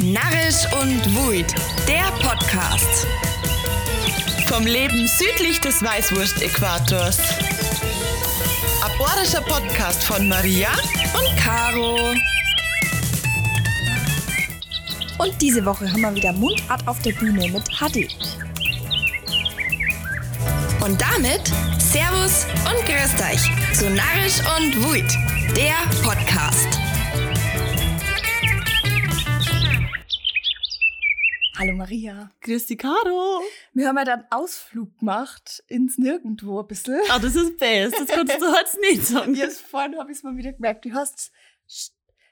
Narrisch und Wuid, der Podcast. Vom Leben südlich des Weißwurst-Äquators. Aborischer Podcast von Maria und Caro. Und diese Woche haben wir wieder Mundart auf der Bühne mit HD. Und damit Servus und Grüßt euch zu Narrisch und Wuid, der Podcast. Hallo Maria. Grüß dich, Caro. Wir haben ja dann Ausflug gemacht ins Nirgendwo ein bisschen. Ah, das ist best. Das kannst du jetzt nicht sagen. Jetzt vorhin habe ich es mal wieder gemerkt. Du hast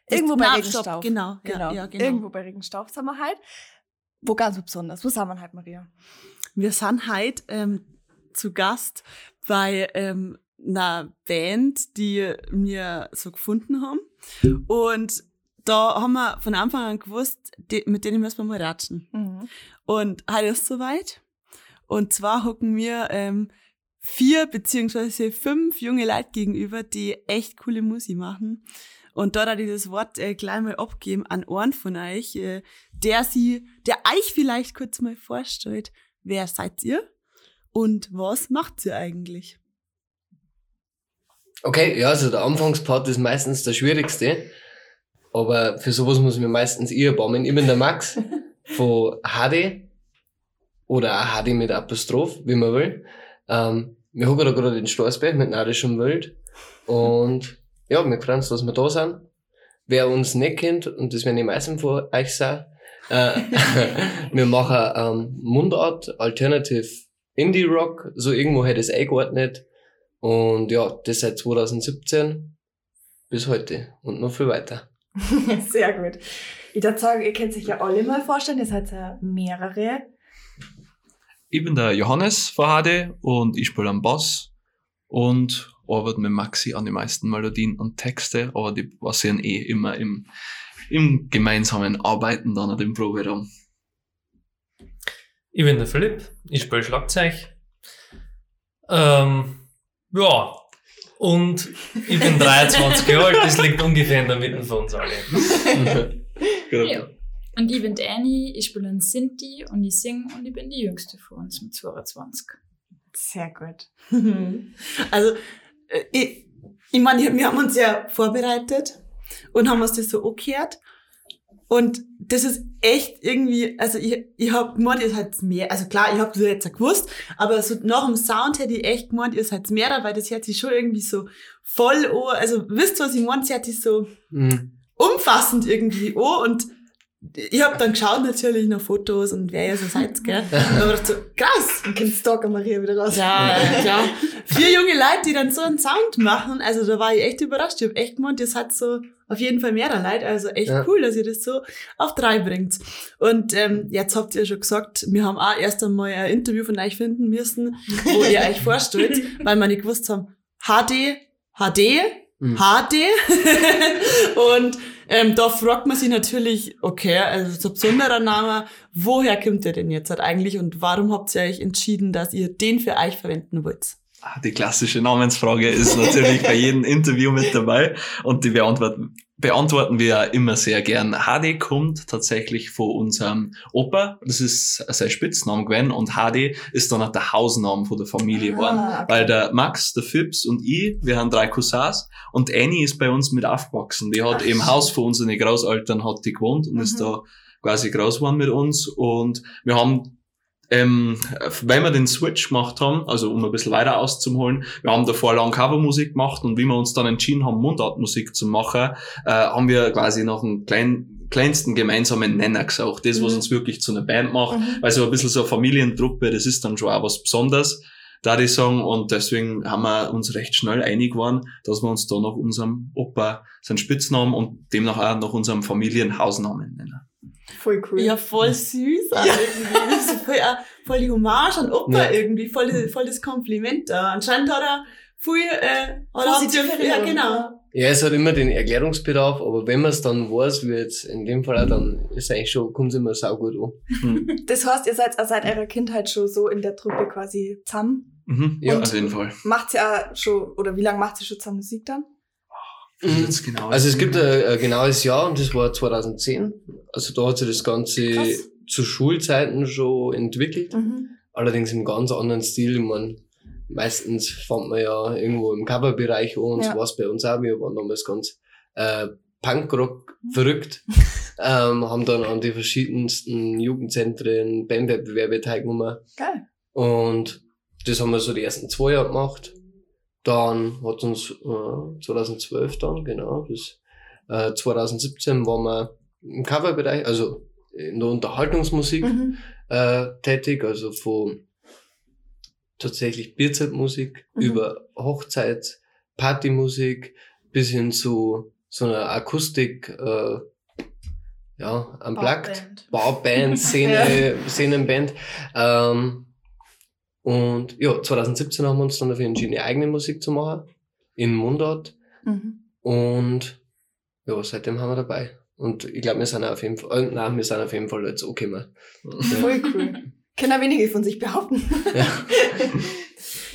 irgendwo bei Regenstaub. Genau, genau. Ja, ja, genau. Irgendwo bei Regenstaub sind wir halt. Wo ganz besonders. Wo sind wir halt, Maria? Wir sind heute ähm, zu Gast bei ähm, einer Band, die wir so gefunden haben. Und da haben wir von Anfang an gewusst, die, mit denen müssen wir mal ratschen. Mhm. Und heute ist es soweit. Und zwar hocken wir ähm, vier beziehungsweise fünf junge Leute gegenüber, die echt coole Musik machen. Und da da ich das Wort äh, gleich mal abgeben an einen von euch, äh, der sie, der euch vielleicht kurz mal vorstellt, wer seid ihr und was macht ihr eigentlich? Okay, ja, also der Anfangspart ist meistens der schwierigste. Aber für sowas muss ich mir meistens ich erbarmen. Ich bin der Max von HD. Oder auch HD mit Apostroph, wie man will. Ähm, wir hocken da gerade in Storsberg mit Nadischem Wild. Und ja, wir freuen uns, dass wir da sind. Wer uns nicht kennt, und das werden die meisten von euch sein, äh, wir machen ähm, Mundart, Alternative Indie Rock, so irgendwo hätte es eingeordnet. Und ja, das seit 2017 bis heute und noch viel weiter. Sehr gut. Ich würde sagen, ihr könnt sich ja alle mal vorstellen. Ihr seid ja mehrere. Ich bin der Johannes von HD und ich spiele am Bass und arbeite mit Maxi an die meisten Melodien und Texte, aber die passieren eh immer im, im gemeinsamen Arbeiten dann an dem Proberaum. Ich bin der Philipp, ich spiele Schlagzeug. Ähm, ja, und ich bin 23 Jahre alt, das liegt ungefähr in der Mitte von uns alle. Ja. Und ich bin die Annie, ich spiele einen Sinti und ich singe und ich bin die Jüngste von uns mit 22. Sehr gut. Also, äh, ich, ich meine, wir haben uns ja vorbereitet und haben uns das so angehört. Und das ist echt irgendwie, also ich, ich hab gemeint, ihr seid mehr, also klar, ich hab das jetzt ja gewusst, aber so nach dem Sound hätte ich echt gemeint, ihr seid mehr, weil das hört sich schon irgendwie so voll an, also wisst ihr, was ich meine, das hört sich so Mhm. umfassend irgendwie an und ich hab dann geschaut natürlich nach Fotos und wer ihr so seid, gell. Und hab gedacht so, krass, Dann kommt Stalker Maria wieder raus. ja, klar. Vier junge Leute, die dann so einen Sound machen. Also da war ich echt überrascht. Ich hab echt gemeint, ihr seid so auf jeden Fall mehrere Leute. Also echt Ja. cool, dass ihr das so auf drei bringt. Und ähm, jetzt habt ihr schon gesagt, wir haben auch erst einmal ein Interview von euch finden müssen, wo ihr euch vorstellt, weil wir nicht gewusst haben, HD, HD, Mhm. HD. und ähm, da fragt man sich natürlich, okay, also so ein besonderer Name, woher kommt der denn jetzt halt eigentlich und warum habt ihr euch entschieden, dass ihr den für euch verwenden wollt? Ah, Die klassische Namensfrage ist natürlich bei jedem Interview mit dabei und die beantworten, beantworten wir ja immer sehr gern. HD kommt tatsächlich von unserem Opa, das ist sein Spitzname gewesen und HD ist dann auch der Hausname von der Familie geworden. Ah, okay. Weil der Max, der Fips und ich, wir haben drei Cousins und Annie ist bei uns mit aufgewachsen. Die hat Ach, im. Haus von unseren Großeltern hat die gewohnt und ist Mhm. da quasi groß geworden mit uns und wir haben ähm, weil wir den Switch gemacht haben, also um ein bisschen weiter auszuholen, wir haben davor lang Covermusik gemacht und wie wir uns dann entschieden haben, Mundartmusik zu machen, äh, haben wir quasi noch einen kleinen, kleinsten gemeinsamen Nenner gesucht. Das, was Mhm. uns wirklich zu einer Band macht, Mhm. weil so ein bisschen so eine Familientruppe, das ist dann schon auch was Besonderes, da die sagen, und deswegen haben wir uns recht schnell einig geworden, dass wir uns da nach unserem Opa seinen Spitznamen und demnach auch nach unserem Familienhausnamen nennen. Voll cool. Ja, voll süß. Also irgendwie. Voll, voll die Hommage an Opa Ja. irgendwie, voll, voll das Kompliment da. Anscheinend hat er viel, äh, hat er Positive ja, genau. Ja, es hat immer den Erklärungsbedarf, aber wenn man es dann weiß, wie jetzt in dem Fall auch, dann ist eigentlich schon, kommt es immer saugut an. Das heißt, ihr seid seit eurer Kindheit schon so in der Truppe quasi zusammen. Mhm, Ja. auf jeden Fall. Macht ihr auch schon, oder wie lange macht ihr schon zusammen Musik dann? Jetzt genau Also es gibt ein, ein genaues Jahr und das war 2010. Also da hat sich das Ganze Krass. zu Schulzeiten schon entwickelt. Mhm. Allerdings im ganz anderen Stil. Ich mein, meistens fand man ja irgendwo im Coverbereich an und Ja. so war es bei uns auch. Wir waren damals ganz äh, Punkrock verrückt. ähm, haben dann an die verschiedensten Jugendzentren Bandwettbewerbe teilgenommen. Geil. Und das haben wir so die ersten zwei Jahre gemacht. Dann hat uns äh, 2012 dann, genau, bis äh, 2017 waren wir im Coverbereich, also in der Unterhaltungsmusik Mhm. äh, tätig, also von tatsächlich Bierzeltmusik Mhm. über Hochzeit, Partymusik bis hin zu so einer Akustik, äh, ja, unplugged. Barband. Bauband, Szene, Szenenband. Ähm, und ja, 2017 haben wir uns dann dafür entschieden, eigene Musik zu machen. In Mundart. Mhm. Und ja, seitdem haben wir dabei. Und ich glaube, wir sind auf jeden Fall, äh, nein, wir sind auf jeden Fall jetzt okay mal. Voll cool. Können auch wenige von sich behaupten. Ja.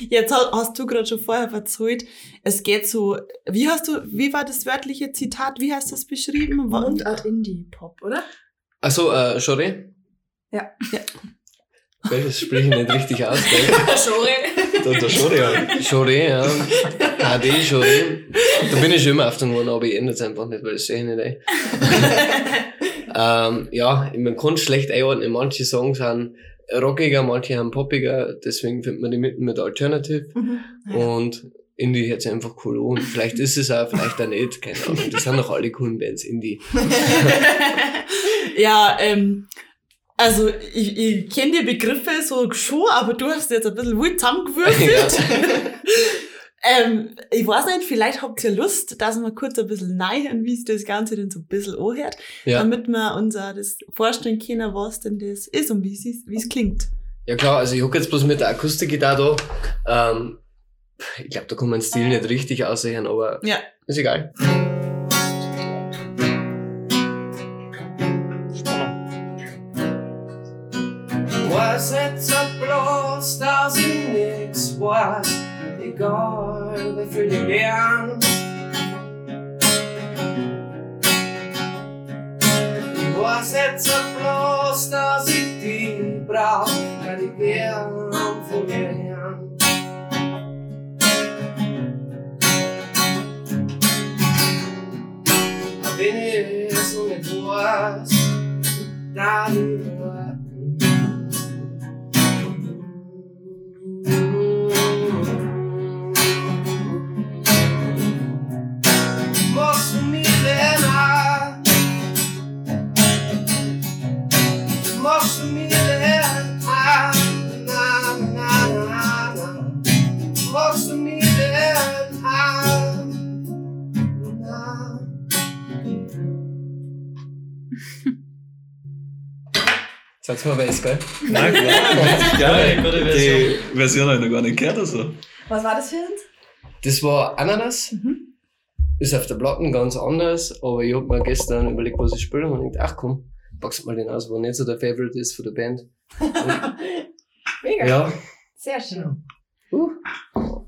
Jetzt ha- hast du gerade schon vorher erzählt, es geht so, wie hast du, wie war das wörtliche Zitat, wie hast du das beschrieben? Mundart Indie-Pop, oder? Achso, äh, Schore? Ja. Ja. Das spreche ich nicht richtig aus, gell? Schore. Der, der Schori halt. Schore, ja. HD, Schore. Da bin ich schon immer auf den Ohren, aber ich ändere es einfach nicht, weil das sehe ich nicht ein. ähm, ja, man kann es schlecht einordnen. Manche Songs sind rockiger, manche haben poppiger, deswegen findet man die mitten mit Alternative. Mhm. Und Indie hört sich einfach cool an. Vielleicht ist es auch, vielleicht auch nicht, keine Ahnung. Das sind doch alle coolen Bands, Indie. ja, ähm, also ich, ich kenne die Begriffe so schon, aber du hast jetzt ein bisschen wild zusammengewürfelt. ähm, ich weiß nicht, vielleicht habt ihr Lust, dass wir kurz ein bisschen neigen, wie sich das Ganze denn so ein bisschen anhört, Ja. damit wir uns auch das vorstellen können, was denn das ist und wie es wie es klingt. Ja klar, also ich hocke jetzt bloß mit der Akustikgitarre da. Ähm, ich glaube, da kann man den Stil nicht richtig aussehen, aber Ja. ist egal. Viel ich gern. Ich weiß jetzt bloß, dass ich die brauch, weil ich gern von dir her. Wenn ich so nicht weiß, dann Sag's mal, wer ist geil? Na klar, Geil, gute Version. Die Version habe ich noch gar nicht gehört. Also. Was war das für uns? Das war Ananas. Mhm. Ist auf der Platten ganz anders, aber ich hab mir gestern überlegt, was ich spiele und ich dachte, ach komm, packst mal den aus, wo nicht so der Favorite ist für die Band. Mega. Ja, Sehr schön.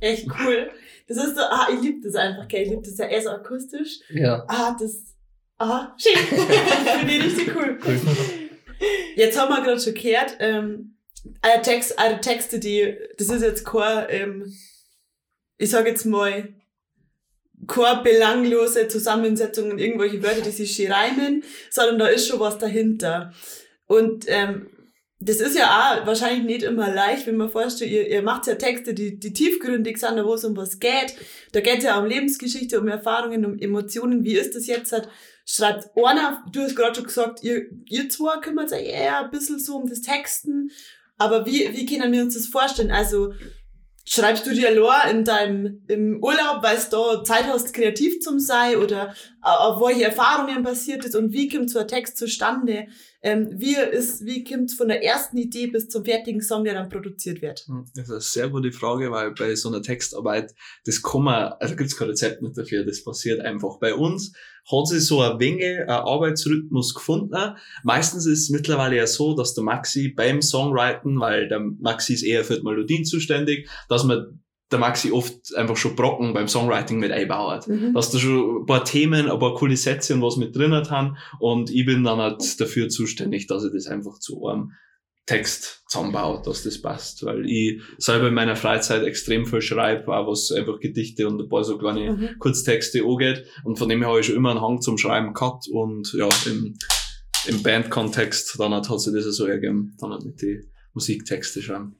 Echt cool. Das ist so, ah, ich liebe das einfach, gell? Ich liebe das ja eher so akustisch. ja. Ah, das. Ah, schön. Finde ich richtig cool. Jetzt haben wir gerade schon gehört, ähm, eure, Text, eure Texte, die, das ist jetzt kein, ähm, ich sag jetzt mal, keine belanglose Zusammensetzung und irgendwelche Wörter, die sich schön reimen, sondern da ist schon was dahinter. Und ähm, das ist ja auch wahrscheinlich nicht immer leicht, wenn man vorstellt, ihr, ihr macht ja Texte, die, die tiefgründig sind, wo es um was geht. Da geht es ja um Lebensgeschichte, um Erfahrungen, um Emotionen. Wie ist das jetzt? Halt, schreibt einer, du hast gerade schon gesagt, ihr, ihr zwei kümmert euch eher ein bisschen so um das Texten. Aber wie, wie können wir uns das vorstellen? Also, schreibst du dir allein in deinem, im Urlaub, weil du da Zeit hast, kreativ zum sein oder äh, auf welche Erfahrungen passiert ist und wie kommt so ein Text zustande? Ähm, wie ist, wie kommt von der ersten Idee bis zum fertigen Song, der dann produziert wird? Das ist eine sehr gute Frage, weil bei so einer Textarbeit, das kann man, also gibt's kein Rezept nicht dafür, das passiert einfach. Bei uns hat sich so ein wenig ein Arbeitsrhythmus gefunden. Meistens ist es mittlerweile ja so, dass der Maxi beim Songwriten, weil der Maxi ist eher für die Melodien zuständig, dass man der Maxi oft einfach schon Brocken beim Songwriting mit einbaut. Mhm. Dass da schon ein paar Themen, ein paar coole Sätze und was mit drin hat haben. Und ich bin dann halt dafür zuständig, dass ich das einfach zu einem Text zusammenbaut, dass das passt. Weil ich selber in meiner Freizeit extrem viel schreibe, auch was einfach Gedichte und ein paar so kleine Mhm. Kurztexte angeht. Und von dem her habe ich schon immer einen Hang zum Schreiben gehabt. Und ja, im, im Bandkontext dann hat, hat sich das so ergeben, dann halt mit die Musiktexte schreiben.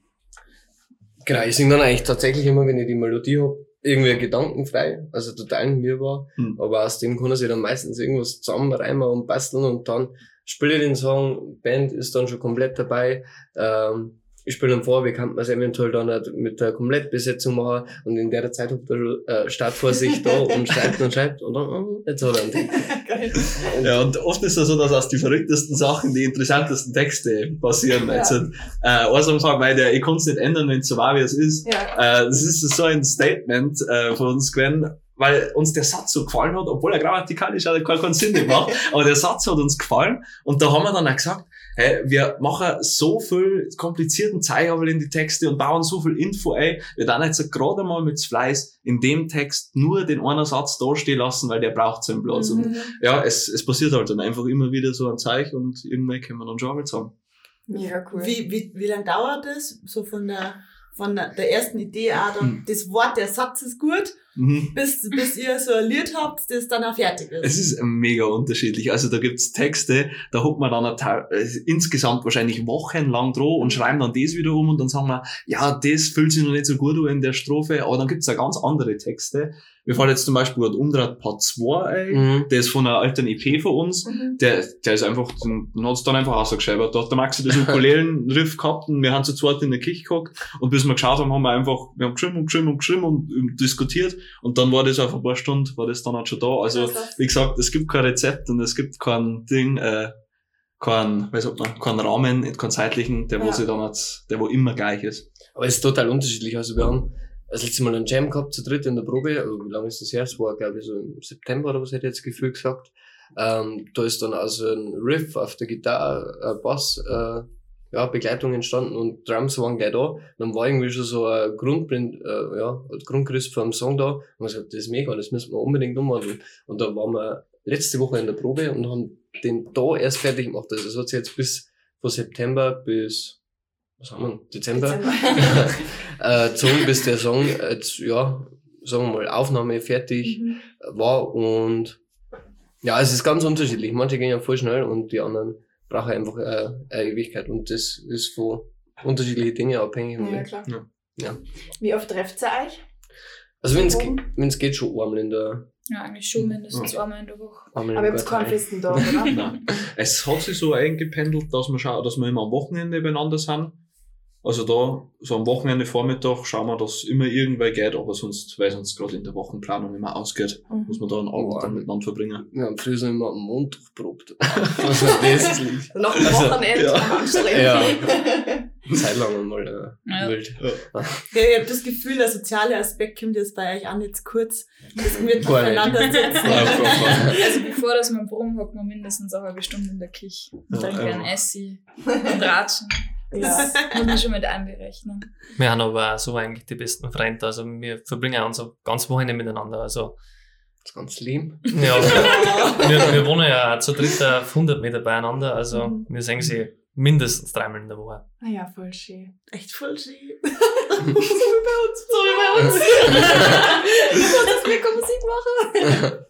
Genau, ich singe dann eigentlich tatsächlich immer, wenn ich die Melodie hab, irgendwie gedankenfrei, also total mir war. Hm. Aber aus dem kann er sich dann meistens irgendwas zusammenreimen und basteln und dann spiele den Song, Band ist dann schon komplett dabei. Ähm, ich spiele dann vor, wie kann man es eventuell dann halt mit der Komplettbesetzung machen und in der Zeit hat er schon äh, Startvorsicht da und schreibt und schreibt und dann, oh, jetzt hat er einen Text. Geil. Ja, und oft ist es so, dass aus die verrücktesten Sachen die interessantesten Texte passieren. Ja. Also, äh, also sagen, weil der, ich kann es nicht ändern, wenn es so war, wie es ist. Ja. Äh, das ist so ein Statement äh, von uns gewesen, weil uns der Satz so gefallen hat, obwohl er grammatikalisch auch gar keinen Sinn nicht macht. aber der Satz hat uns gefallen und da haben wir dann auch gesagt, hey, wir machen so viel komplizierten Zeichen in die Texte und bauen so viel Info ein, wir dann jetzt gerade mal mit Fleiß in dem Text nur den einen Satz dastehen lassen, weil der braucht seinen Platz. Und Mhm. ja, es, es passiert halt dann einfach immer wieder so ein Zeichen und irgendwann können wir dann schon mal zusammen. Mega cool. Wie, wie, wie lange dauert das? So von der, von der, der ersten Idee, auch dann, Hm. das Wort, der Satz ist gut, Mhm. bis, bis ihr so Lied habt, das dann auch fertig Es ist. ist mega unterschiedlich. Also da gibt's Texte, da hockt man dann Teil, äh, insgesamt wahrscheinlich wochenlang dran und schreiben dann das wieder um und dann sagen wir, ja, das fühlt sich noch nicht so gut an in der Strophe, aber dann gibt's auch ganz andere Texte. Wir fallen jetzt zum Beispiel gerade Umdraht Part 2 ein, Mhm. der ist von einer alten EP von uns. Mhm. Der, der ist einfach, den hat's dann einfach ausgeschrieben. Da hat der Maxi das Ukulelen-Riff gehabt und wir haben zu zweit in der Küche gehockt und bis wir geschaut haben, haben wir einfach, wir haben geschrieben und geschrieben und geschrieben und diskutiert und dann war das auf ein paar Stunden, war das dann halt schon da. Also, wie gesagt, es gibt kein Rezept und es gibt kein Ding, äh, kein, wie sagt man, keinen Rahmen, keinen zeitlichen, der wo Ja. sich dann hat, der wo immer gleich ist. Aber es ist total unterschiedlich. Also wir haben das letzte Mal einen Jam gehabt, zu dritt in der Probe. Also wie lange ist das her? Es war, glaube ich, so im September oder was hätte ich jetzt Gefühl gesagt. Ähm, da ist dann also ein Riff auf der Gitarre, äh, Bass, äh, ja, Begleitung entstanden und Drums waren gleich da. Dann war irgendwie schon so ein Grundprint, äh, ja, ein Grundgerüst für einen Song da. Und wir gesagt, das ist mega, das müssen wir unbedingt umwandeln. Und da waren wir letzte Woche in der Probe und haben den da erst fertig gemacht. Also es hat sich jetzt bis von September bis, was haben wir, Dezember, äh, gezogen, bis der Song jetzt, ja, sagen wir mal, Aufnahme fertig Mhm. war und ja, es ist ganz unterschiedlich. Manche gehen ja voll schnell und die anderen brauchen einfach äh, eine Ewigkeit und das ist von unterschiedlichen Dingen abhängig. Ja, klar. Ja. Ja. Wie oft trefft ihr euch? Also wenn es Warum? wenn es geht schon einmal in der Ja, eigentlich schon mindestens einmal in der Woche. einmal Aber ihr habt keinen festen Tag, oder? Nein. Es hat sich so eingependelt, dass wir schauen, dass wir immer am Wochenende beieinander sind. Also da, so am Wochenende Vormittag schauen wir, dass immer irgendwer geht, aber sonst, weil sonst gerade in der Wochenplanung immer ausgeht, muss man da einen Abend Oh. dann miteinander verbringen. Wir haben früher immer am Montag probt. Das liegt. Noch ein Also, Wochenende ja. am Anstrengend. Ja. Zeit lang einmal äh, Ja. wild. Ja, ich habe das Gefühl, der soziale Aspekt kommt jetzt bei euch auch nicht zu kurz. Das wird sitzen. Also bevor das man Proben hocken wir mindestens auch eine halbe Stunde in der Küche. Und Ja, trinken ja. ein Essi und ratschen. Ja. Das muss man schon mit einberechnen. Wir haben aber auch so eigentlich die besten Freunde. Also wir verbringen auch unser ganzes Wochenende miteinander. Also Das ist ganz lieb. ja, wir, wir wohnen ja auch zu dritt auf 100 Meter beieinander. Also Mhm. wir sehen sie mindestens dreimal in der Woche. Ah ja, voll schön. Echt voll schön. so wie bei uns. So wie bei uns. dass wir Musik machen.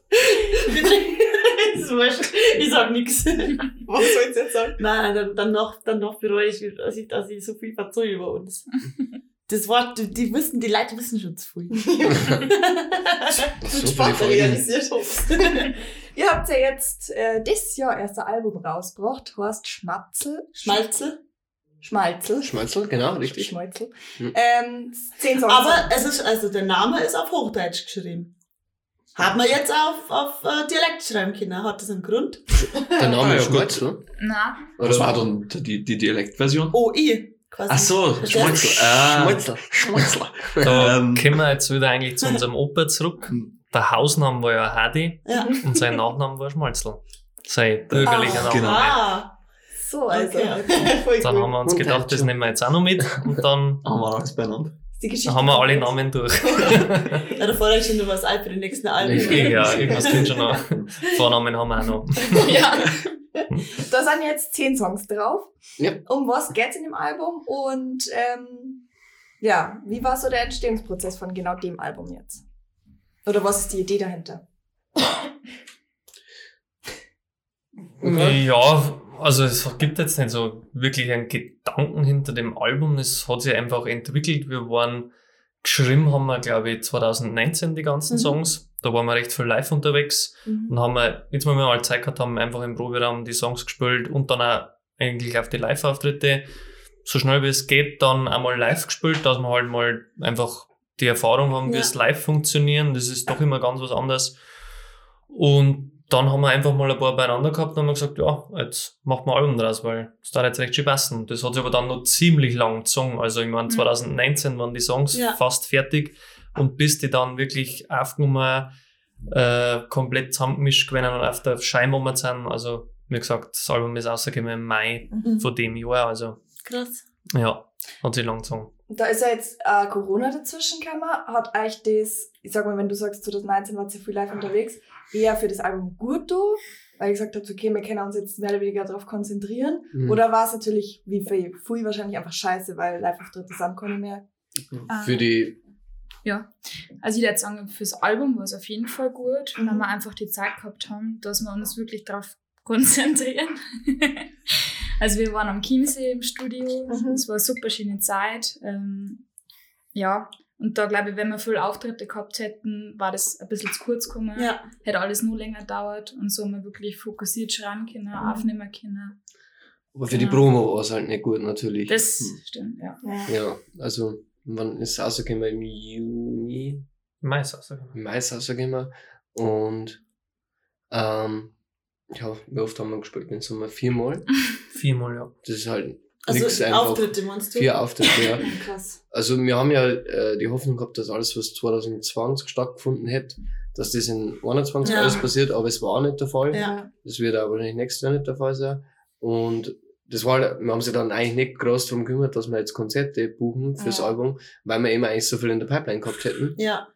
Ist wurscht. Ich sag nix. Was soll ich jetzt sagen? Nein, dann, dann noch, dann noch bereue ich, dass ich, dass ich so viel verzeihe über uns. Das Wort, die, die wissen, die Leute wissen schon zu viel. So Folgen. realisiert. Ihr habt ja jetzt äh, dieses Jahr erst ein Album rausgebracht, heißt Schmatzel. Schmalzel. Schmalzel. Schmalzel, genau, richtig. Schmalzel. Hm. Ähm, zehn Songs. Aber es ist, also der Name ist auf Hochdeutsch geschrieben. Hat man jetzt auf, auf äh, Dialekt schreiben können? Hat das einen Grund? Der Name Ah, ja, ist gut. Schmalzel. Na, Was war dann die, die Dialektversion? OI. Quasi. Ach so. Ah, Schmalzel. Schmalzel. Da Ähm. kommen wir jetzt wieder eigentlich zu unserem Opa zurück. Der Hausname war ja Hadi Ja. und sein Nachname war Schmalzel. Sein bürgerlicher Name. genau. Ah, so, also. Okay, Dann haben wir uns gedacht, das nehmen wir jetzt auch noch mit und dann Haben wir alles beieinander. Die Geschichte Da haben wir alle? Namen durch. Ja, da fordere ich schon noch was ein für die nächsten Alben. Richtig. ja, irgendwas kommt schon noch. Vornamen haben wir auch noch. ja. Da sind jetzt zehn Songs drauf. Ja. Um was geht's in dem Album? Und ähm, ja, wie war so der Entstehungsprozess von genau dem Album jetzt? Oder was ist die Idee dahinter? Okay. Ja, also es gibt jetzt nicht so wirklich einen Gedanken hinter dem Album. Es hat sich einfach entwickelt. Wir waren geschrieben, haben wir, glaube ich, 2019 die ganzen Mhm. Songs. Da waren wir recht viel live unterwegs Mhm. und haben wir, jetzt, wo wir mal Zeit gehabt haben, einfach im Proberaum die Songs gespielt und dann auch eigentlich auf die Live-Auftritte so schnell wie es geht dann einmal live gespielt, dass wir halt mal einfach die Erfahrung haben, wie Ja. es live funktionieren. Das ist doch immer ganz was anderes. Und dann haben wir einfach mal ein paar beieinander gehabt und haben gesagt, ja, jetzt machen wir Album draus, weil es da jetzt recht schön passen. Das hat sich aber dann noch ziemlich lang gezogen. Also ich meine, Mhm. 2019 waren die Songs Ja. fast fertig und bis die dann wirklich aufgenommen, äh, komplett zusammengemischt gewesen und auf der Scheinwand sind. Also, wie gesagt, das Album ist rausgekommen im Mai Mhm. von dem Jahr. Also, Krass. ja, hat sich lang gezogen. Da ist ja jetzt äh, Corona dazwischen gekommen. Hat euch das, ich sag mal, wenn du sagst, 2019 wart ihr viel live unterwegs, eher für das Album gut da, weil ihr gesagt habt, okay, wir können uns jetzt mehr oder weniger darauf konzentrieren? Mhm. Oder war es natürlich, wie für Fui wahrscheinlich einfach scheiße, weil Live-Auftritte sind keine mehr? Für die, Also ich würde sagen, fürs Album war es auf jeden Fall gut, weil Mhm. wir einfach die Zeit gehabt haben, dass wir uns wirklich darauf konzentrieren. also wir waren am Chiemsee im Studio, Mhm. es war eine super schöne Zeit. Ähm, ja, und da glaube ich, wenn wir viel Auftritte gehabt hätten, war das ein bisschen zu kurz gekommen. Ja. Hätte alles nur länger gedauert und so haben wir wirklich fokussiert schreiben können, Mhm. aufnehmen können. aber für die Ja. Promo war es halt nicht gut, natürlich. Das Hm. stimmt, ja. Ja. ja, also, wann ist es rausgekommen? Im Juni? Mai ist. Im Mai ist es rausgekommen. Und, ähm, ja, wie oft haben wir gespielt? Den Sommer viermal. Viermal, ja. Das ist halt Also die einfach. Auftritte meinst du? Vier Auftritte, ja. Krass. Also wir haben ja äh, die Hoffnung gehabt, dass alles, was 2020 stattgefunden hätte, dass das in 21 Ja. alles passiert, aber es war auch nicht der Fall. Ja. Das wird auch wahrscheinlich nächstes Jahr nicht der Fall sein. Und das war, halt- wir haben sich dann eigentlich nicht groß darum gekümmert, dass wir jetzt Konzerte buchen fürs Ja. Album, weil wir immer eigentlich so viel in der Pipeline gehabt hätten. Ja.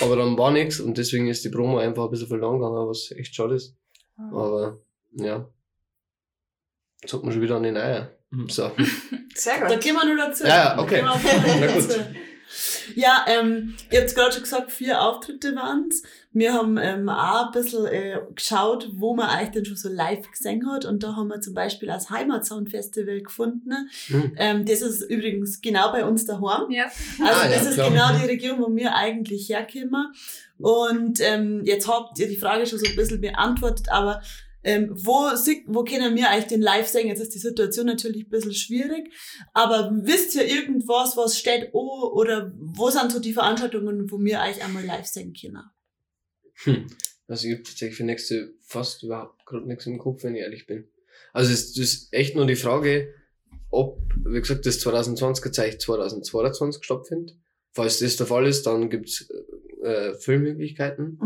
Aber dann war nichts und deswegen ist die Promo einfach ein bisschen verloren gegangen, was echt schade ist. Aber ja. Jetzt hat man schon wieder an den Eier. Mhm. So. Sehr Da gut. gehen wir nur dazu. Ja, ja, okay. Na gut. Ja, ähm, ihr habt gerade schon gesagt, vier Auftritte waren's. Wir haben ähm, auch ein bisschen äh, geschaut, wo man eigentlich denn schon so live gesehen hat. Und da haben wir zum Beispiel das Heimatsound Festival gefunden. Hm. Ähm, das ist übrigens genau bei uns daheim. Ja. Also Ah, ja, das ist klar. genau die Region, wo wir eigentlich herkommen. Und ähm, jetzt habt ihr die Frage schon so ein bisschen beantwortet, aber ähm, wo, wo können wir eigentlich den live sehen? Jetzt ist die Situation natürlich ein bisschen schwierig, aber wisst ihr irgendwas, was steht an oder wo sind so die Veranstaltungen, wo wir eigentlich einmal live sehen können? Hm. Also ich habe tatsächlich für nächste fast überhaupt gerade nichts im Kopf, wenn ich ehrlich bin. Also es es ist echt nur die Frage, ob, wie gesagt, das 2020 zeigt 2022 stattfindet. Falls das der Fall ist, dann gibt's äh, Filmmöglichkeiten.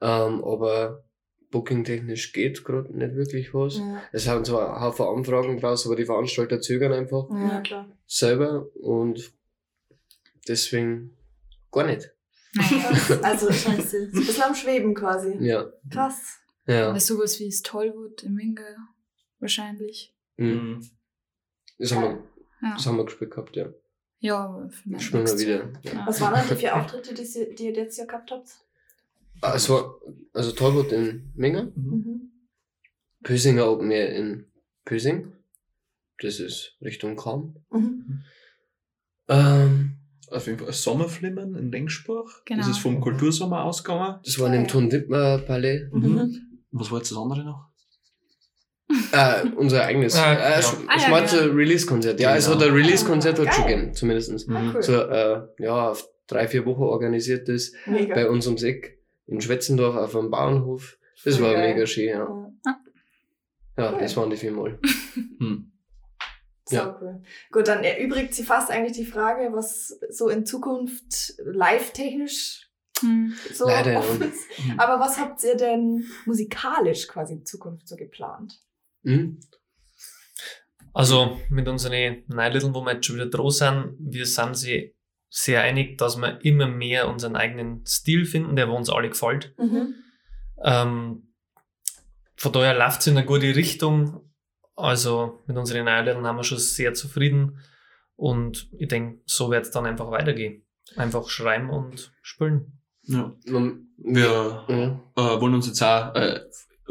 Ähm, aber booking-technisch geht gerade nicht wirklich was. Ja. Es haben zwar ein Haufen Anfragen draus, aber die Veranstalter zögern einfach ja, klar. selber und deswegen gar nicht. Also, so Scheiße. ein bisschen am Schweben quasi. Ja. Krass. Ja. Oder sowas wie das Tollwood im Winge wahrscheinlich. Mhm. Mhm. Das haben wir, Ja, das haben wir gespielt gehabt, ja. ja aber vielleicht Spielen wir wieder. Ja. Was waren dann die vier Auftritte, die ihr jetzt hier gehabt habt? Also, also Tollwood in Minga, Mhm. Pösinger Open Air in Pösing. Das ist Richtung Kam. Mhm. Ähm, Auf jeden Fall Sommerflimmern in Lengsbach. Genau. Das ist vom Kultursommer ausgegangen. das war im Ton Dittmer Palais. Mhm. Was war jetzt das andere noch? Äh, unser eigenes Ah, äh, ja. Sch Ah, ja, Schmalze genau. Release-Konzert. Ja, es Genau. hat ein Release-Konzert Ah, geil. gegeben, zumindest. Ah, Mhm. cool. So, äh, ja, auf drei, vier Wochen organisiertes Mega. bei uns ums Eck in Schwetzendorf auf einem Bauernhof. Das war geil. mega schön, ja. Ja. Ja, Cool. das waren die viermal. Hm. So Ja. cool. Gut, dann erübrigt sie fast eigentlich die Frage, was so in Zukunft live-technisch Hm. so Leider, offen ist. Mhm. Aber was habt ihr denn musikalisch quasi in Zukunft so geplant? Mhm. Also mit unseren Neilitteln, wo wir jetzt schon wieder dran sind, wir sind sie sehr einig, dass wir immer mehr unseren eigenen Stil finden, der uns alle gefällt. Mhm. Ähm, von daher läuft es in eine gute Richtung. Also mit unseren Einladungen haben wir schon sehr zufrieden. Und ich denke, so wird es dann einfach weitergehen. Einfach schreiben und spielen. Ja. Wir ja. äh, wollen uns jetzt auch, äh,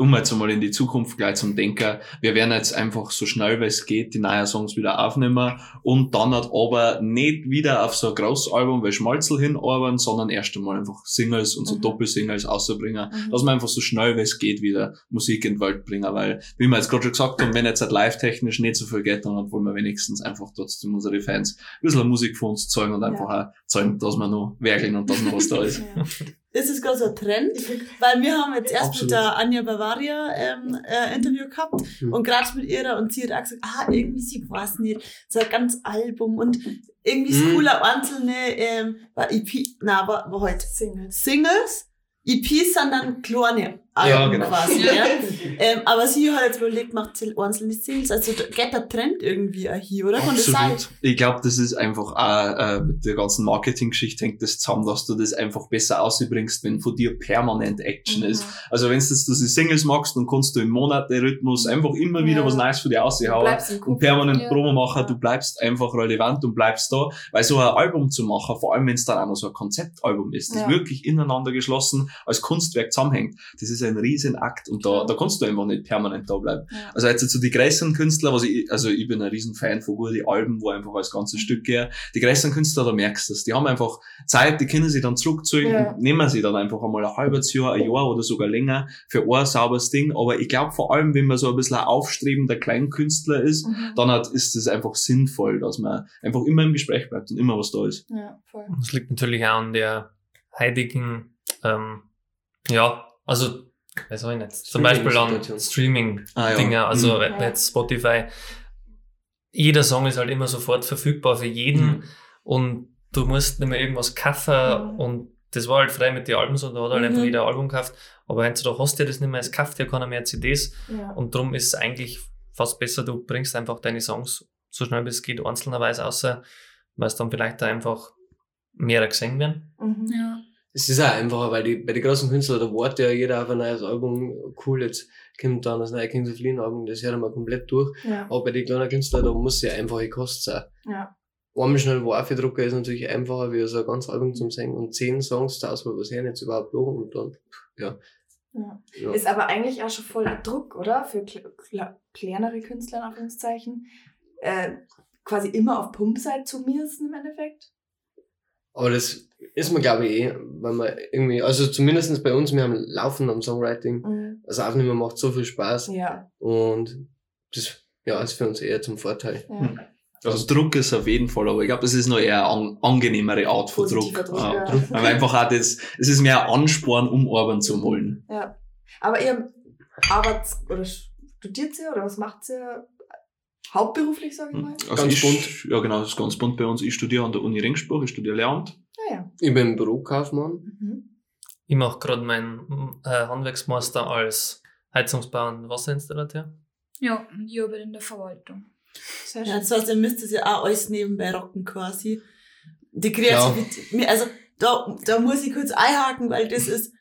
um jetzt einmal in die Zukunft gleich zum Denken, wir werden jetzt einfach so schnell wie es geht die neuen Songs wieder aufnehmen und dann halt aber nicht wieder auf so ein großes Album wie Schmalzel hinarbeiten, sondern erst einmal einfach Singles und so Mhm. Doppelsingles auszubringen, Mhm. dass wir einfach so schnell wie es geht wieder Musik in die Welt bringen, weil, wie wir jetzt gerade schon gesagt haben, wenn jetzt halt live-technisch nicht so viel geht, dann wollen wir wenigstens einfach trotzdem unsere Fans ein bisschen Musik von uns zeigen und einfach auch zeigen, dass wir noch werkeln und dass noch was da ist. Ja. Das ist gerade so ein Trend, weil wir haben jetzt erst Absolut. mit der Anja Bavaria ähm, äh, Interview gehabt Mhm. und gerade mit ihrer und sie hat auch gesagt, ah, irgendwie sie weiß nicht, so ein ganz Album und irgendwie Mhm. cooler einzelne ähm, war EP, na war, war heute Singles. Singles, EPs sind dann kleine Alben Ja, genau. quasi, ja. ähm, aber sie hat jetzt überlegt, macht sie einzelne Singles, also da geht der Trend irgendwie auch hier, oder? Kann? Absolut. Ich glaube, das ist einfach auch, äh, mit der ganzen Marketing-Geschichte hängt das zusammen, dass du das einfach besser ausbringst, wenn von dir permanent Action Mhm. ist. Also wenn du jetzt diese Singles magst, dann kannst du im Monate-Rhythmus einfach immer wieder Ja. was Neues für dich aushauen. Und permanent Ja. Promo machen, Ja. du bleibst einfach relevant und bleibst da. Weil so ein Album zu machen, vor allem wenn es dann auch noch so ein Konzeptalbum ist, das Ja. wirklich ineinander geschlossen als Kunstwerk zusammenhängt, das ist ein riesen Akt und da, da kannst du einfach nicht permanent da bleiben. Ja. Also jetzt so die größeren Künstler, was ich, also ich bin ein riesen Fan von guten Alben, wo einfach als ganzes Stück gehen. Die größeren Künstler, da merkst du das. Die haben einfach Zeit, die können sich dann zurückziehen Ja. und nehmen sie dann einfach einmal ein halbes Jahr, ein Jahr oder sogar länger für ein sauberes Ding. Aber ich glaube vor allem, wenn man so ein bisschen ein aufstrebender Kleinkünstler ist, Mhm. dann hat, ist es einfach sinnvoll, dass man einfach immer im Gespräch bleibt und immer was da ist. Ja, voll. Das liegt natürlich auch an der heutigen, ähm, ja, also, weiß ich nicht, zum Beispiel an Streaming-Situation. Streaming-Dinge, Ah, ja. also Mhm. jetzt Spotify, jeder Song ist halt immer sofort verfügbar für jeden Mhm. und du musst nicht mehr irgendwas kaufen Mhm. und das war halt frei mit den Alben so, da hat halt Mhm. einfach jeder ein Album gekauft, aber heutzutage hast du ja das nicht mehr, es kauft ja keiner mehr CDs Ja. und darum ist es eigentlich fast besser, du bringst einfach deine Songs so schnell wie es geht einzelnerweise außer, weil es dann vielleicht da einfach mehr gesehen werden. Mhm. Ja. Es ist auch einfacher, weil die, bei den großen Künstlern, da wartet ja jeder auf ein neues Album. Cool, jetzt kommt dann das neue Kings of Leon Album, das hört man komplett durch. Ja. Aber bei den kleinen Künstlern, da muss ja einfache Kost sein. Ja. Einmal schnell Waffe-Drucker ist natürlich einfacher, wie so ein ganzes Album zum Singen. Und zehn Songs zur Auswahl, was hören jetzt überhaupt noch? Und dann, ja. Ja. ja. Ist aber eigentlich auch schon voll Druck, oder? Für kle kle kleinere Künstler, in Anführungszeichen. Äh, quasi immer auf Pumpseite zu mir ist im Endeffekt. Aber das ist man, glaube ich, eh, weil man irgendwie, also zumindest bei uns, wir haben Laufen am Songwriting. Mhm. Das Aufnehmen macht so viel Spaß. Ja. Und das, ja, ist für uns eher zum Vorteil. ja. Hm. Also Druck ist auf jeden Fall, aber ich glaube, das ist noch eher eine an, angenehmere Art von Druck. Druck, ja. Druck. Weil einfach auch das, es ist mehr Ansporn, um arbeiten zu wollen. ja. Aber ihr arbeitet oder studiert ihr oder was macht ihr hauptberuflich, sage ich mal? Also Ganz ich, bunt. Ja, genau, das ist ganz bunt bei uns. Ich studiere an der Uni Ringsburg, ich studiere Lehramt. Ja, ja. Ich bin Bürokaufmann. Mhm. Ich mache gerade meinen äh, Handwerksmaster als Heizungsbau und Wasserinstallateur. Ja, und ich arbeite in der Verwaltung. Sehr Ja, schön. das heißt, ihr müsst es ja auch alles nebenbei rocken quasi. Die Kreativität. Mir- Also, da, da muss ich kurz einhaken, weil das ist,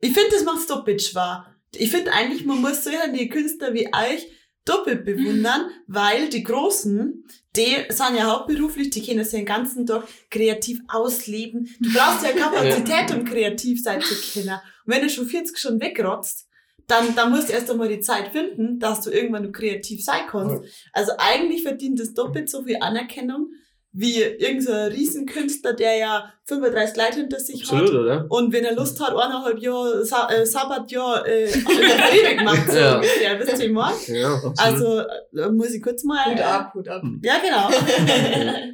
ich finde, das macht's doppelt schwer. Ich finde eigentlich, man muss solche Künstler wie euch doppelt bewundern, weil die Großen, die sind ja hauptberuflich, die können sich den ganzen Tag kreativ ausleben. Du brauchst ja Kapazität, um kreativ sein zu können. Und wenn du schon 40 schon wegrotzt, dann, dann musst du erst einmal die Zeit finden, dass du irgendwann noch kreativ sein kannst. Also eigentlich verdient es doppelt so viel Anerkennung wie irgendein Riesenkünstler, der ja 35 Leute hinter sich Absolut, hat. oder? Und wenn er Lust hat, eineinhalb Jahre Sa äh, Sabbatjahr äh, in der Karibik macht, so Ja. ungefähr, wisst ihr, mein? Ja. Absolut. Also äh, muss ich kurz mal... Hut äh, ab, Hut ab. ja, genau.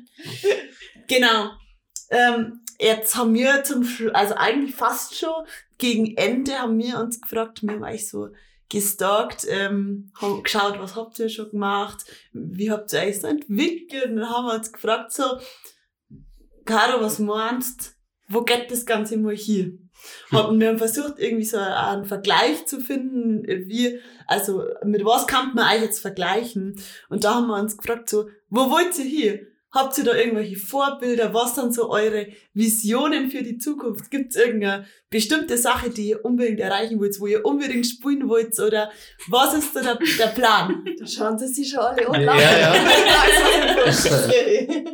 genau. Ähm, jetzt haben wir zum Schluss, also eigentlich fast schon gegen Ende haben wir uns gefragt, mir war ich so gestalkt, ähm, haben geschaut, was habt ihr schon gemacht, wie habt ihr euch so entwickelt und dann haben wir uns gefragt so, Caro, was meinst, wo geht das Ganze mal hier? Haben wir haben versucht, irgendwie so einen Vergleich zu finden, wie, also mit was kann man euch jetzt vergleichen? Und da haben wir uns gefragt, so, wo wollt ihr hier? Habt ihr da irgendwelche Vorbilder? Was sind so eure Visionen für die Zukunft? Gibt es irgendeine bestimmte Sache, die ihr unbedingt erreichen wollt, wo ihr unbedingt spielen wollt? Oder was ist da der, der Plan? Da schauen sie sich schon alle an. Ja, ja.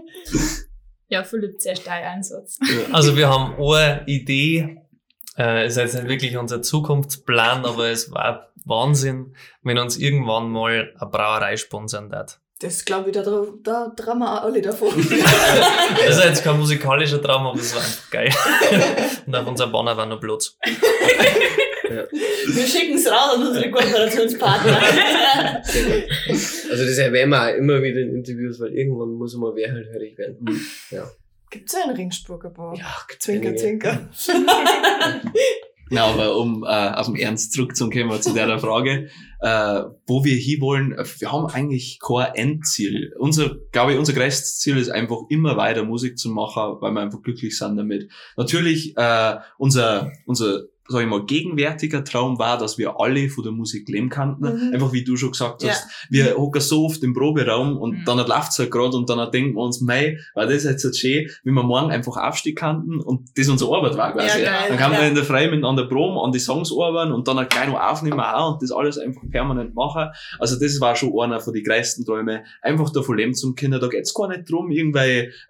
Ja, Philipp, sehr steil Einsatz. Also wir haben eine Idee, äh, ist jetzt nicht wirklich unser Zukunftsplan, aber es war Wahnsinn, wenn uns irgendwann mal eine Brauerei sponsern wird. Das glaube ich, da, da trauen wir auch alle davon. Das ist jetzt kein musikalischer Traum, aber es war einfach geil. Und auf unserer Banner war noch Blut. Wir schicken es raus an unsere Kooperationspartner. Also das erwähnen wir auch immer wieder in Interviews, weil irgendwann muss mal wer halt hörig werden. Gibt's ja einen Ringsburger Bau? Ja, Zwinker, einige. zwinker. Na, aber um äh, auf den Ernst zurückzukommen zu der Frage, äh, wo wir hinwollen, äh, wir haben eigentlich kein Endziel. Unser, glaube ich, unser größtes Ziel ist einfach immer weiter Musik zu machen, weil wir einfach glücklich sind damit. Natürlich, äh, unser, unser, sag ich mal, gegenwärtiger Traum war, dass wir alle von der Musik leben könnten. Mhm. Einfach wie du schon gesagt Ja. hast. Wir hocken so oft im Proberaum und Mhm. dann läuft's halt gerade und dann denken wir uns, mei, weil das jetzt so schön, wie wir morgen einfach aufstehen könnten und das unsere Arbeit war quasi. Ja, geil, dann kann man ja. in der Freie miteinander proben, an die Songs arbeiten und dann ein kleines aufnehmen auch und das alles einfach permanent machen. Also das war schon einer von den größten Träume, einfach davon leben zum Kinder. Da geht's gar nicht drum, irgendwie,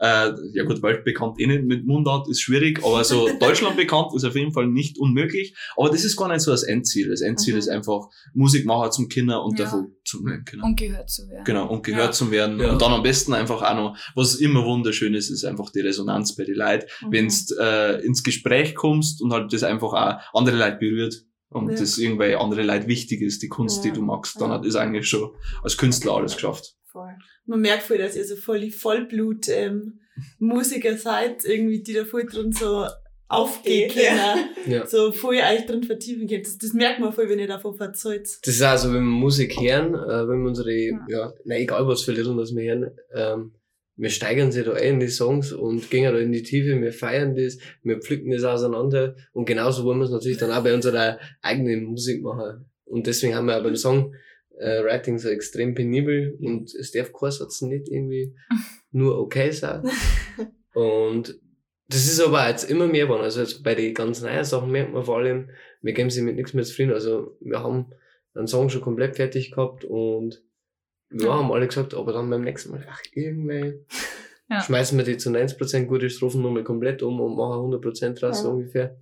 äh, ja gut, weltbekannt eh nicht mit Mundart ist schwierig, aber so Deutschland bekannt ist auf jeden Fall nicht unmöglich. Aber das ist gar nicht so das Endziel. Das Endziel Mhm. ist einfach Musik machen zum Kinder und Ja. davon zum Leben Kinder. Und gehört zu werden. Genau, und gehört Ja. zu werden. Ja. Und dann am besten einfach auch noch, was immer wunderschön ist, ist einfach die Resonanz bei den Leuten. Mhm. Wenn du äh, ins Gespräch kommst und halt das einfach auch andere Leute berührt und Ja. das irgendwie andere Leute wichtig ist, die Kunst, Ja. die du magst, dann Ja. hat ist eigentlich schon als Künstler alles geschafft. Voll. Man merkt voll, dass ihr so voll die Vollblut ähm, Musiker seid, irgendwie, die da voll drin so Aufgeht, ja. können. Ja. So voll euch drin vertiefen könnt. Das, das merkt man voll, wenn ihr davon verzeiht. Das ist also, wenn wir Musik hören, äh, wenn wir unsere, Ja. ja, nein, egal was für Lieder das wir hören, ähm, wir steigern sie da ein in die Songs und gehen da in die Tiefe, wir feiern das, wir pflücken das auseinander und genauso wollen wir es natürlich dann auch bei unserer eigenen Musik machen. Und deswegen haben wir auch beim Song äh, Writing so extrem penibel und es darf kein Satz nicht irgendwie nur okay sein. Und das ist aber jetzt immer mehr geworden. Also jetzt bei den ganz neuen Sachen merkt man vor allem, wir geben sie mit nichts mehr zufrieden. Also wir haben einen Song schon komplett fertig gehabt und ja, Ja. haben alle gesagt, aber dann beim nächsten Mal, ach, irgendwie Ja. schmeißen wir die zu 90% gute Strophen nochmal komplett um und machen 100% draus, so Ja. ungefähr.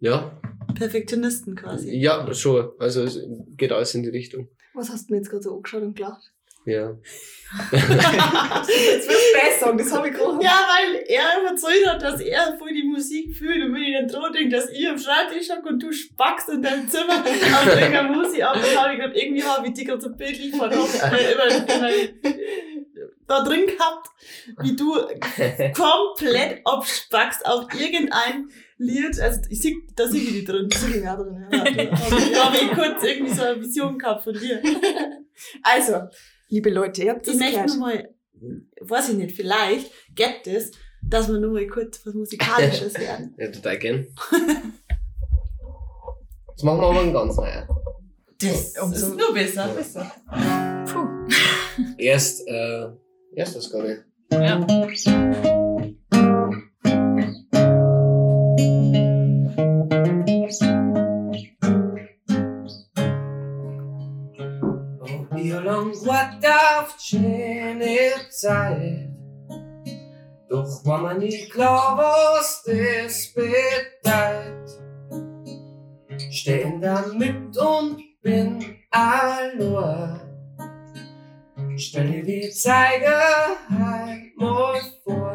Ja, Perfektionisten quasi. ja, schon. Also es geht alles in die Richtung. Was hast du mir jetzt gerade so angeschaut und gelacht? Ja. Jetzt wird's besser, das habe ich gerade. Ja, weil er überzeugt hat, dass er voll die Musik fühlt und wenn ich dann droh denke, dass ich am Schreibtisch hocke und du spackst in deinem Zimmer auf irgendeiner Musik ab, dann habe ich gerade irgendwie habe ich die gerade so bildlich immer da drin gehabt, wie du komplett abspackst auf irgendein Lied. Also ich sehe, da sehe ich die drin. Das ist auch drin, ja. Da habe ich kurz irgendwie so eine Vision gehabt von dir. Also, liebe Leute, ihr habt das Ich möchte gehört. nochmal, weiß ich nicht, vielleicht geht das, dass wir nochmal kurz was Musikalisches werden. Ja, total gern. Das machen wir aber einen ganz neuen. Das Umso- ist nur besser. Besser. Puh. Erst, äh, erst das, glaube ich. Ja. Zeit. Doch mir nicht klar, was das bedeutet. Stehen da mit und bin allein. Dir die Zeiger halt mal vor.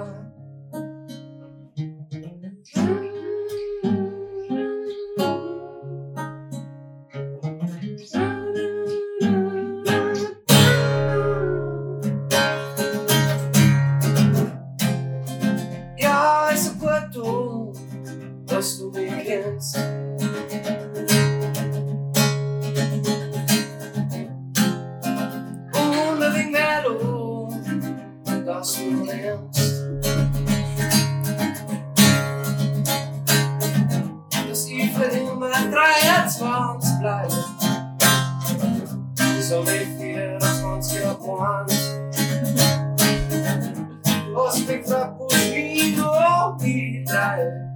Herz bei uns bleibt. So wie viel, dass wir uns hier Os picapos vindo e trai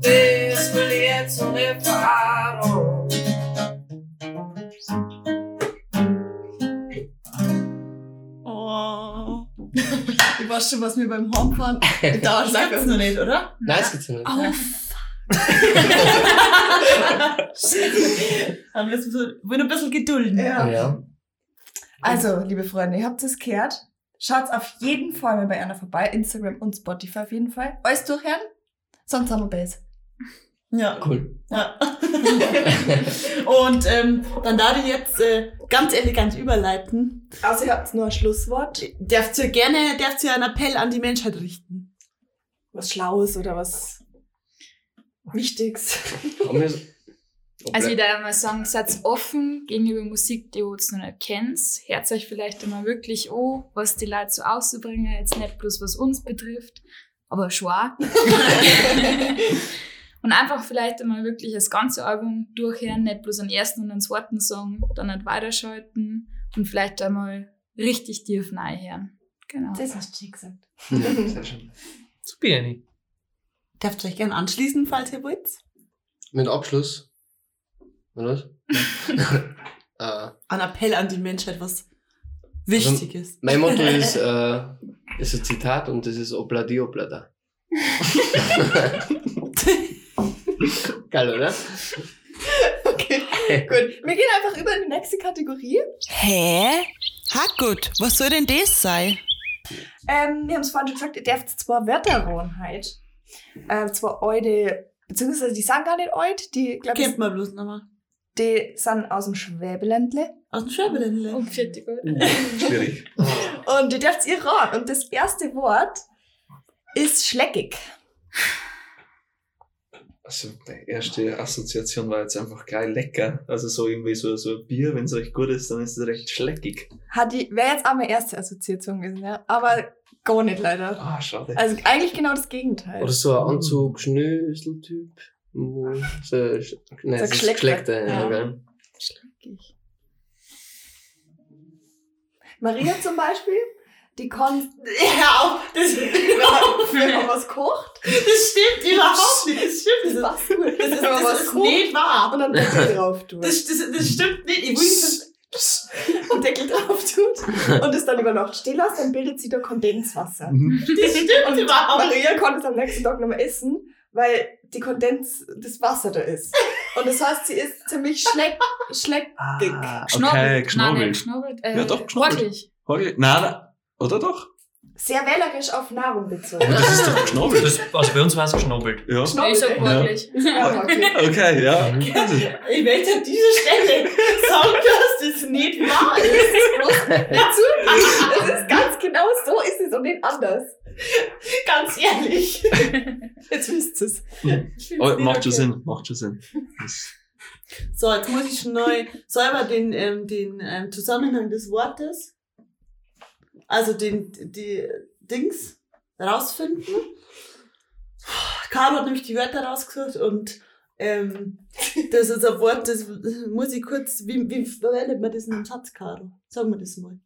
Despeliezo de paro Erfahrung. Du weißt schon, was mir beim Horn fahren. Da Sagt es noch nicht, oder? Nein, es gibt's noch nicht. Auf Oh, Haben wir ein bisschen, wollen ein bisschen gedulden. Ja. Ja. Also, liebe Freunde, ihr habt es gehört. Schaut auf jeden Fall mal bei einer vorbei. Instagram und Spotify auf jeden Fall. Alles durchhören. Sonst haben wir Base. Ja. Cool. ja. Und ähm, dann darf ich jetzt äh, ganz elegant überleiten. Also, ihr habt nur ein Schlusswort. Darfst du gerne, darfst du einen Appell an die Menschheit richten? Was Schlaues oder was Wichtiges. Also ich würde mal sagen, seid offen gegenüber Musik, die ihr jetzt noch nicht kennt. Hört euch vielleicht einmal wirklich an, was die Leute so auszubringen, jetzt nicht bloß was uns betrifft, aber schon auch. Und einfach vielleicht einmal wirklich das ganze Album durchhören, nicht bloß den ersten und den zweiten Song, dann nicht weiterschalten und vielleicht einmal richtig tief reinhören. Genau. Das hast du gesagt. Ja, sehr schön. Super, Jenny. Darfst du euch gerne anschließen, falls ihr wollt? Mit Abschluss. Oder was? äh, Ein Appell an die Menschheit, was wichtig ist. mein Motto ist, äh, ist ein Zitat und das ist Obladi Oblada. Geil, oder? Okay, gut. Wir gehen einfach über in die nächste Kategorie. Hä? Hackgut, was soll denn das sein? Ähm, wir haben es vorhin schon gesagt, ihr dürft zwei Wörter ran heute. Ähm, zwei alte, beziehungsweise die sind gar nicht alt, die, glaub ich, Kennt man bloß nochmal. die sind aus dem Schwäbeländle. Aus dem Schwerbeländle. Um fertig. Schwierig. Und ihr dürft ihr ran. Und das erste Wort ist schleckig. Also, meine erste Assoziation war jetzt einfach geil lecker. Also, so irgendwie so, so ein Bier, wenn es recht gut ist, dann ist es recht schleckig. Hat die, wäre jetzt auch meine erste Assoziation gewesen, ja. Aber gar nicht leider. Ah, schade. Also eigentlich genau das Gegenteil. Oder so ein Anzug, Schnöseltyp. wo So, nein, So das ist geschleckter. geschleckter, ja, Ja. gell? Schleckig. Maria zum Beispiel, die kann, Ja, auf, das, wenn man was kocht, das stimmt überhaupt nicht. Das stimmt. das Das, gut. das, ist, wenn man das was ist kocht nicht wahr. und dann Deckel drauf tut. Das, das, das stimmt nicht. Ich will das, und Deckel drauf tut und es dann über Nacht stehen lässt, dann bildet sich da Kondenswasser. Mhm. das stimmt Und überhaupt nicht. Maria konnte es am nächsten Tag noch mal essen, weil die Kondens, das Wasser da ist. Und das heißt, sie ist ziemlich schleck, schleckig. Ah, okay, Nein, nicht geschnobelt. geschnobelt. Äh, Ja, doch, geschnobelt. Wortlich. Okay. Nein, nein. Oder doch? Sehr wählerisch auf Nahrung bezogen. Aber das ist doch geschnobelt. Das, also bei uns war es geschnobelt. Ja. Ich sag Ja. okay. Okay, ja. Ich möchte an dieser Stelle sagen, dass das nicht wahr ist. Es ist ganz genau so ist es und nicht anders. Ganz ehrlich. Jetzt wisst ihr es. Oh, macht schon Sinn, macht schon Sinn. Das, So, jetzt muss ich neu selber den, ähm, den ähm, Zusammenhang des Wortes, also den, die Dings rausfinden. Caro hat nämlich die Wörter rausgesucht und ähm, das ist ein Wort, das muss ich kurz, wie, wie verwendet man das in einem Satz, Caro? Sagen wir das mal.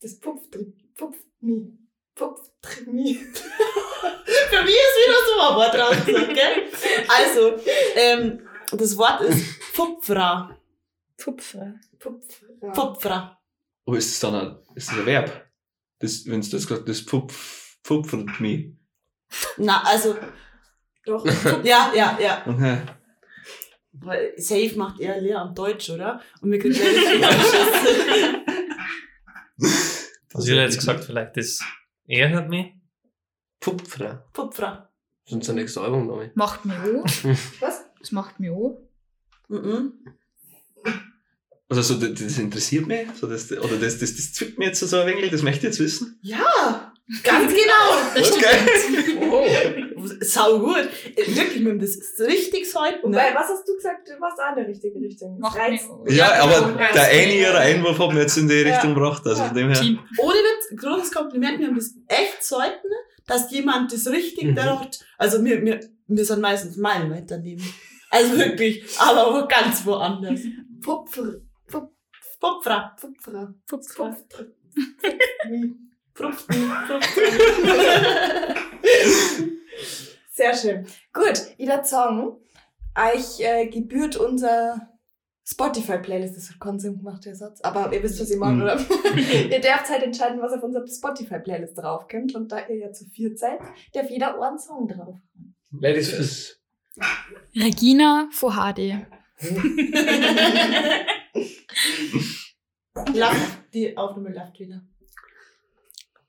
Das pupft, pupft mich. Pupft mich. Für mich ist wieder so ein Wort rausgesucht, gell? Also, ähm, das Wort ist Pfupfra. Pupfer. Pupft. Pfupfra. aber ist das dann ein, ist das ein Verb? Das, wenn du das gesagt das pupf, pupfert mich. Na, also, Doch. ja, ja, ja. Okay. Weil Safe macht eher Lehramt Deutsch, oder? Und wir kriegen ja richtig Also ich hätte jetzt gesagt, vielleicht das er hört mich. Pupfra. Pupfra. Das ist unser nächstes Album, glaube ich. Macht mich an. Was? Das macht mich an. Mhm. Also so, das, das interessiert mich, so das, oder das, das, das zwickt mir jetzt so ein wenig, das möchte ich jetzt wissen. Ja, ganz genau. Das stimmt. Oh. Sau gut. Wirklich, wir haben das ist richtig heute. Wobei, Ne? was hast du gesagt? Du warst auch in der richtigen Richtung. Macht. Ja, aber der eine ihrer Einwurf hat mir jetzt in die Ja. Richtung gebracht, also von dem her. Team. Ohne Witz, großes Kompliment, wir haben das echt selten, dass jemand das richtig Mhm. da hat. Also wir, wir, wir sind meistens meilenweit daneben. Also wirklich, aber wo ganz woanders. Pupfer. Pupfra. Pupfer. Pupfer. Pupfra. Sehr schön. Gut, ich würde sagen, euch äh, gebührt unser Spotify-Playlist, das hat keinen Sinn gemacht, der Satz. Aber ihr wisst, was ich meine, Mhm. oder? ihr dürft halt entscheiden, was auf unserer Spotify-Playlist draufkommt. Und da ihr ja zu viert seid, darf jeder einen Song drauf. Ladies first. Regina von Läuft, die Aufnahme läuft wieder.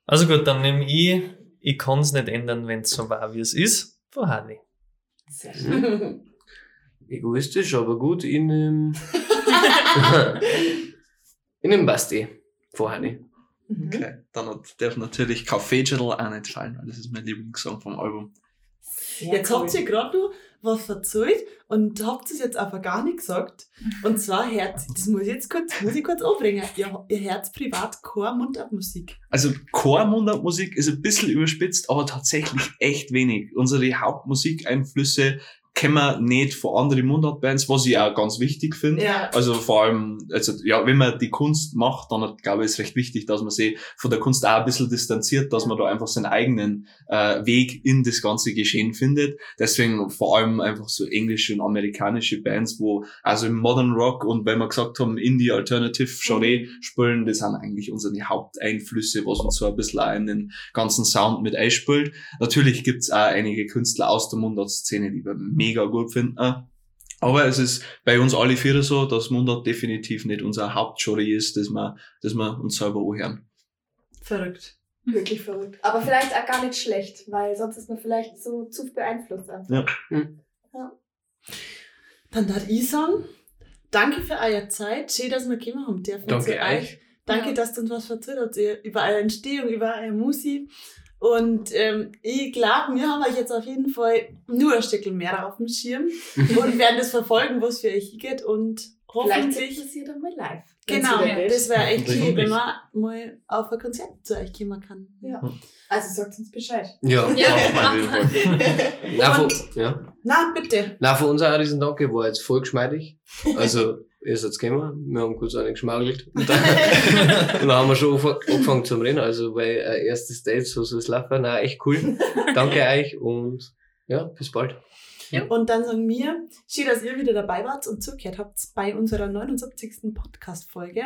Also gut, dann nehme ich, ich kann es nicht ändern, wenn es so war, wie es ist. Von Harley. Sehr schön. Egoistisch, aber gut. In einem. in einem Basti. Vorher nicht. Mhm. Okay, dann darf natürlich Café Journal auch nicht fallen, weil das ist mein Lieblingssong vom Album. Sehr Jetzt cool. habt ihr gerade noch was erzählt und habt es jetzt einfach gar nicht gesagt. Und zwar Herz, das muss ich jetzt kurz, muss ich kurz anbringen. Ihr, ihr Herz privat Chor Mundartmusik. Also Chor-Mundartmusik ist ein bisschen überspitzt, aber tatsächlich echt wenig. Unsere Hauptmusikeinflüsse wir nicht von anderen Mundartbands, was ich auch ganz wichtig finde. Ja. Also vor allem, also ja, wenn man die Kunst macht, dann glaube ich, ist recht wichtig, dass man sich von der Kunst auch ein bisschen distanziert, dass man da einfach seinen eigenen äh, Weg in das ganze Geschehen findet. Deswegen vor allem einfach so englische und amerikanische Bands, wo also im Modern Rock und wenn wir gesagt haben, Indie Alternative Genre spielen, das sind eigentlich unsere Haupteinflüsse, was uns so ein bisschen auch in den ganzen Sound mit einspielt. Natürlich gibt's auch einige Künstler aus der Mundart-Szene, die wir mega gut finden. Aber es ist bei uns alle vier so, dass Mundart definitiv nicht unser Hauptgenre ist, dass wir, dass wir uns selber anhören. Verrückt. Wirklich verrückt. Aber vielleicht auch gar nicht schlecht, weil sonst ist man vielleicht so zu beeinflusst einfach. Ja. Dann darf ich sagen, danke für eure Zeit. Schön, dass wir gekommen haben dürfen. Danke euch. Danke, Ja. dass du uns was erzählt hast ihr- über eure Entstehung, über eure Musik. Und ähm, ich glaube, wir haben euch jetzt auf jeden Fall nur ein Stückchen mehr auf dem Schirm und werden das verfolgen, was für euch geht und Vielleicht hoffentlich. das ihr dann mal live. Genau, das wäre echt cool, wenn man mal auf ein Konzert zu euch kommen kann. Ja. Also sagt uns Bescheid. Ja. Ja, auf jeden Fall. Na, bitte. Na, von uns auch ein Riesendanke, war jetzt voll geschmeidig. Also, ihr seid gekommen, wir haben kurz eine geschmaugelt. Und dann, und dann haben wir schon angefangen- zum Reden. Also, weil äh, erstes Date, so soll es laufen. Na, echt cool. Danke euch und ja, bis bald. Und dann sagen wir, schön, dass ihr wieder dabei wart und zugehört habt bei unserer 79. Podcast-Folge.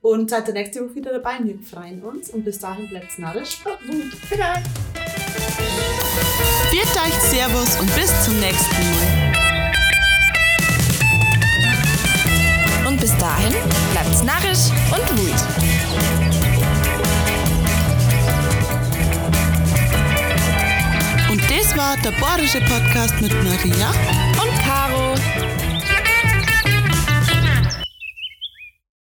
Und seid ihr nächste Woche wieder dabei. Wir freuen uns und bis dahin bleibt narrisch. Bitte. Viert euch, Servus und bis zum nächsten Mal. Bis dahin bleibt's narrisch und wut. Und das war der Bayerische Podcast mit Maria